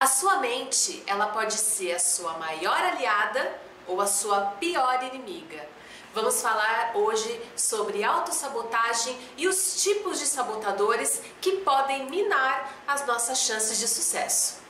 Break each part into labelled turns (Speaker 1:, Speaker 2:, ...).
Speaker 1: A sua mente, ela pode ser a sua maior aliada ou a sua pior inimiga. Vamos falar hoje sobre autossabotagem e os tipos de sabotadores que podem minar as nossas chances de sucesso.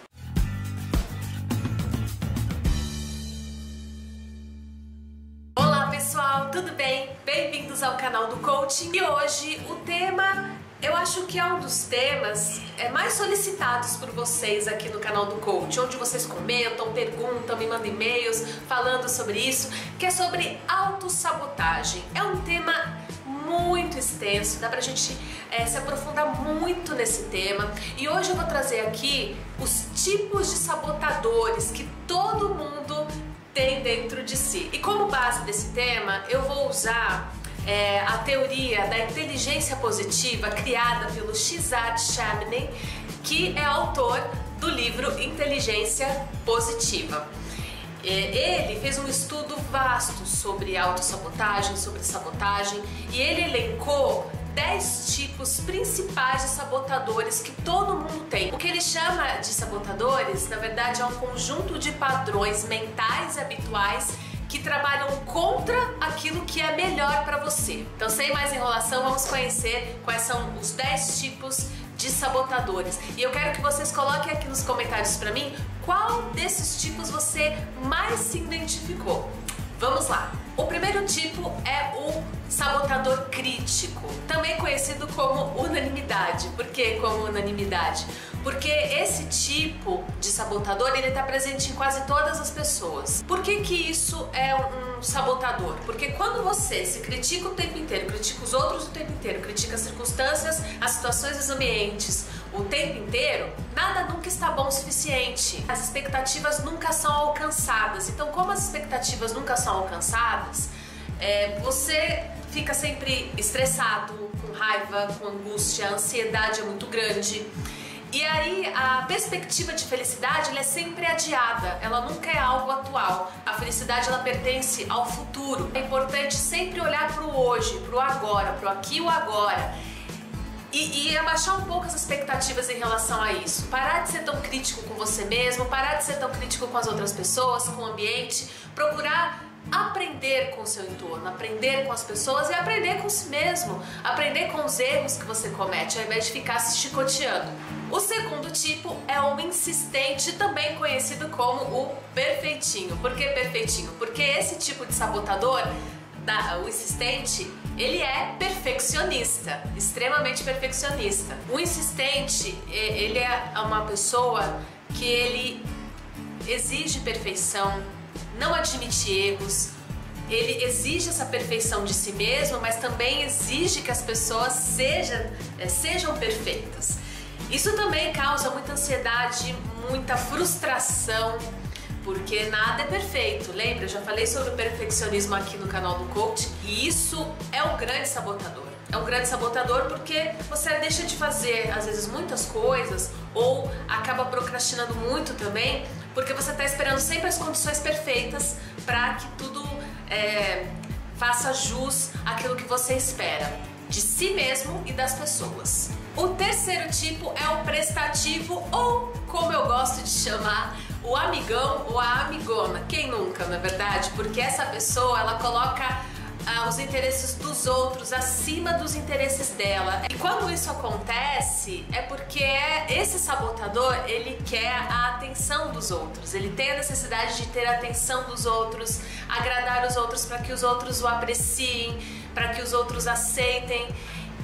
Speaker 1: Olá pessoal, tudo bem? Bem-vindos ao canal do Coaching e hoje o tema eu acho que é um dos temas é, solicitados por vocês aqui no canal do Coach, onde vocês comentam, perguntam, me mandam e-mails falando sobre isso, que é sobre autossabotagem. É um tema muito extenso, dá pra gente é, se aprofundar muito nesse tema. E hoje eu vou trazer aqui os tipos de sabotadores que todo mundo tem dentro de si. E como base desse tema, eu vou usar é, a teoria da inteligência positiva criada pelo Shizad Shamnin, que é autor do livro Inteligência Positiva. É, ele fez um estudo vasto sobre autossabotagem, sobre sabotagem, e ele elencou 10 tipos principais de sabotadores que todo mundo tem. O que ele chama de sabotadores, na verdade, é um conjunto de padrões mentais habituais que trabalham contra aquilo que é melhor para você. Então, sem mais enrolação, vamos conhecer quais são os 10 tipos de sabotadores. E eu quero que vocês coloquem aqui nos comentários para mim qual desses tipos você mais se identificou. Vamos lá! O primeiro tipo é o sabotador crítico, também conhecido como unanimidade. Por que como unanimidade? Porque esse tipo de sabotador ele está presente em quase todas as pessoas. Por que, que isso é um sabotador? Porque quando você se critica o tempo inteiro, critica os outros o tempo inteiro, critica as circunstâncias, as situações, os ambientes o tempo inteiro, nada nunca está bom o suficiente. As expectativas nunca são alcançadas. Então, como as expectativas nunca são alcançadas, é, você fica sempre estressado, com raiva, com angústia, a ansiedade é muito grande. E aí a perspectiva de felicidade é sempre adiada, ela nunca é algo atual. A felicidade ela pertence ao futuro. É importante sempre olhar para o hoje, para o agora, para o aqui e o agora. E, e, abaixar um pouco as expectativas em relação a isso. Parar de ser tão crítico com você mesmo, parar de ser tão crítico com as outras pessoas, com o ambiente, procurar aprender com o seu entorno, aprender com as pessoas e aprender com si mesmo, aprender com os erros que você comete, ao invés de ficar se chicoteando. O segundo tipo é o insistente, também conhecido como o perfeitinho. Por que perfeitinho? Porque esse tipo de sabotador, o insistente, ele é perfeccionista, extremamente perfeccionista. O insistente, ele é uma pessoa que ele exige perfeição, não admite erros, ele exige essa perfeição de si mesmo, mas também exige que as pessoas sejam, é, sejam perfeitas. Isso também causa muita ansiedade, muita frustração, porque nada é perfeito. Lembra? Eu já falei sobre o perfeccionismo aqui no canal do Coach e isso é um grande sabotador. É um grande sabotador porque você deixa de fazer às vezes muitas coisas ou acaba procrastinando muito também porque você está esperando sempre as condições perfeitas para que tudo é, faça jus àquilo que você espera de si mesmo e das pessoas. O terceiro tipo é o prestativo ou, como eu gosto de chamar, o amigão ou a amigona. Quem nunca, na é verdade? Porque essa pessoa, ela coloca ah, os interesses dos outros acima dos interesses dela. E quando isso acontece, é porque esse sabotador, ele quer a atenção dos outros. Ele tem a necessidade de ter a atenção dos outros, agradar os outros para que os outros o apreciem, para que os outros aceitem.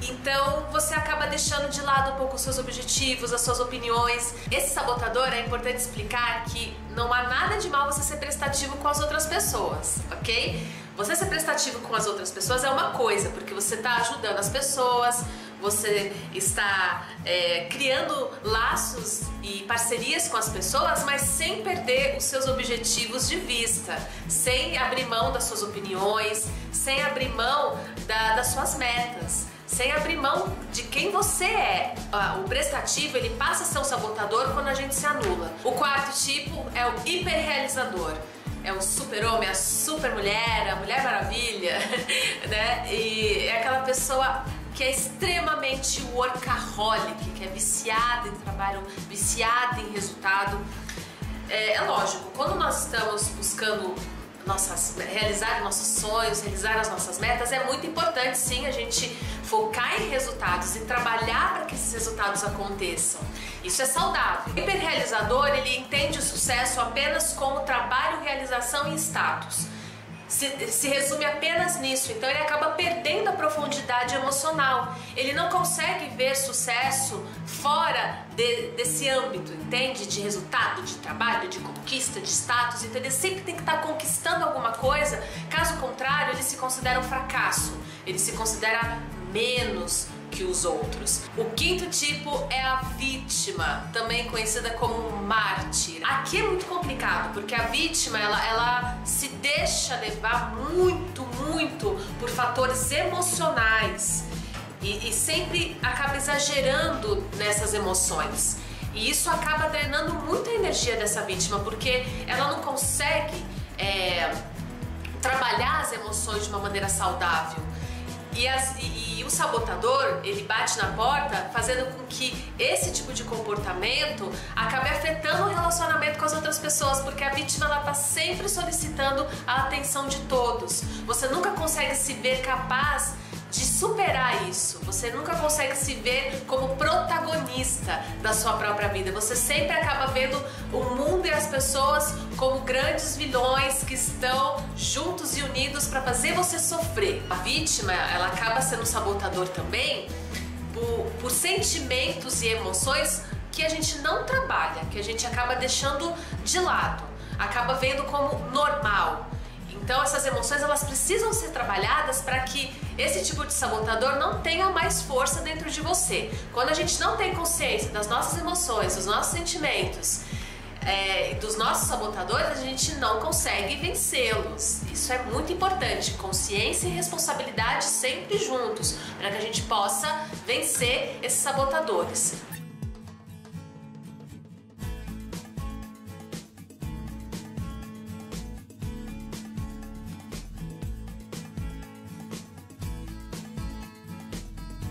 Speaker 1: Então você acaba deixando de lado um pouco os seus objetivos, as suas opiniões. Esse sabotador é importante explicar que não há nada de mal você ser prestativo com as outras pessoas, ok? Você ser prestativo com as outras pessoas é uma coisa, porque você está ajudando as pessoas, você está é, criando laços e parcerias com as pessoas, mas sem perder os seus objetivos de vista, sem abrir mão das suas opiniões, sem abrir mão da, das suas metas sem abrir mão de quem você é. O prestativo ele passa a ser um sabotador quando a gente se anula. O quarto tipo é o hiperrealizador é o super-homem, a super-mulher, a Mulher Maravilha, né? E é aquela pessoa que é extremamente workaholic, que é viciada em trabalho, viciada em resultado. É, é lógico, quando nós estamos buscando nossas, realizar nossos sonhos, realizar as nossas metas, é muito importante sim a gente focar em resultados e trabalhar para que esses resultados aconteçam. Isso é saudável. O hiperrealizador, ele entende o sucesso apenas como trabalho, realização e status se, se resume apenas nisso. Então ele acaba perdendo a profundidade emocional. Ele não consegue ver sucesso fora de, desse âmbito, entende? De resultado, de trabalho, de conquista, de status. Então ele sempre tem que estar conquistando considera um fracasso. Ele se considera menos que os outros. O quinto tipo é a vítima, também conhecida como mártir. Aqui é muito complicado, porque a vítima ela, ela se deixa levar muito, muito por fatores emocionais e, e sempre acaba exagerando nessas emoções. E isso acaba drenando muita energia dessa vítima, porque ela não consegue é, trabalhar as emoções de uma maneira saudável. E, as, e, e, o sabotador, ele bate na porta fazendo com que esse tipo de comportamento acabe afetando o relacionamento com as outras pessoas, porque a vítima ela tá sempre solicitando a atenção de todos. Você nunca consegue se ver capaz superar isso. Você nunca consegue se ver como protagonista da sua própria vida. Você sempre acaba vendo o mundo e as pessoas como grandes vilões que estão juntos e unidos para fazer você sofrer. A vítima, ela acaba sendo um sabotador também por, por sentimentos e emoções que a gente não trabalha, que a gente acaba deixando de lado, acaba vendo como normal. Então essas emoções elas precisam ser trabalhadas para que esse tipo de sabotador não tenha mais força dentro de você. Quando a gente não tem consciência das nossas emoções, dos nossos sentimentos, é, dos nossos sabotadores, a gente não consegue vencê-los. Isso é muito importante. Consciência e responsabilidade sempre juntos, para que a gente possa vencer esses sabotadores.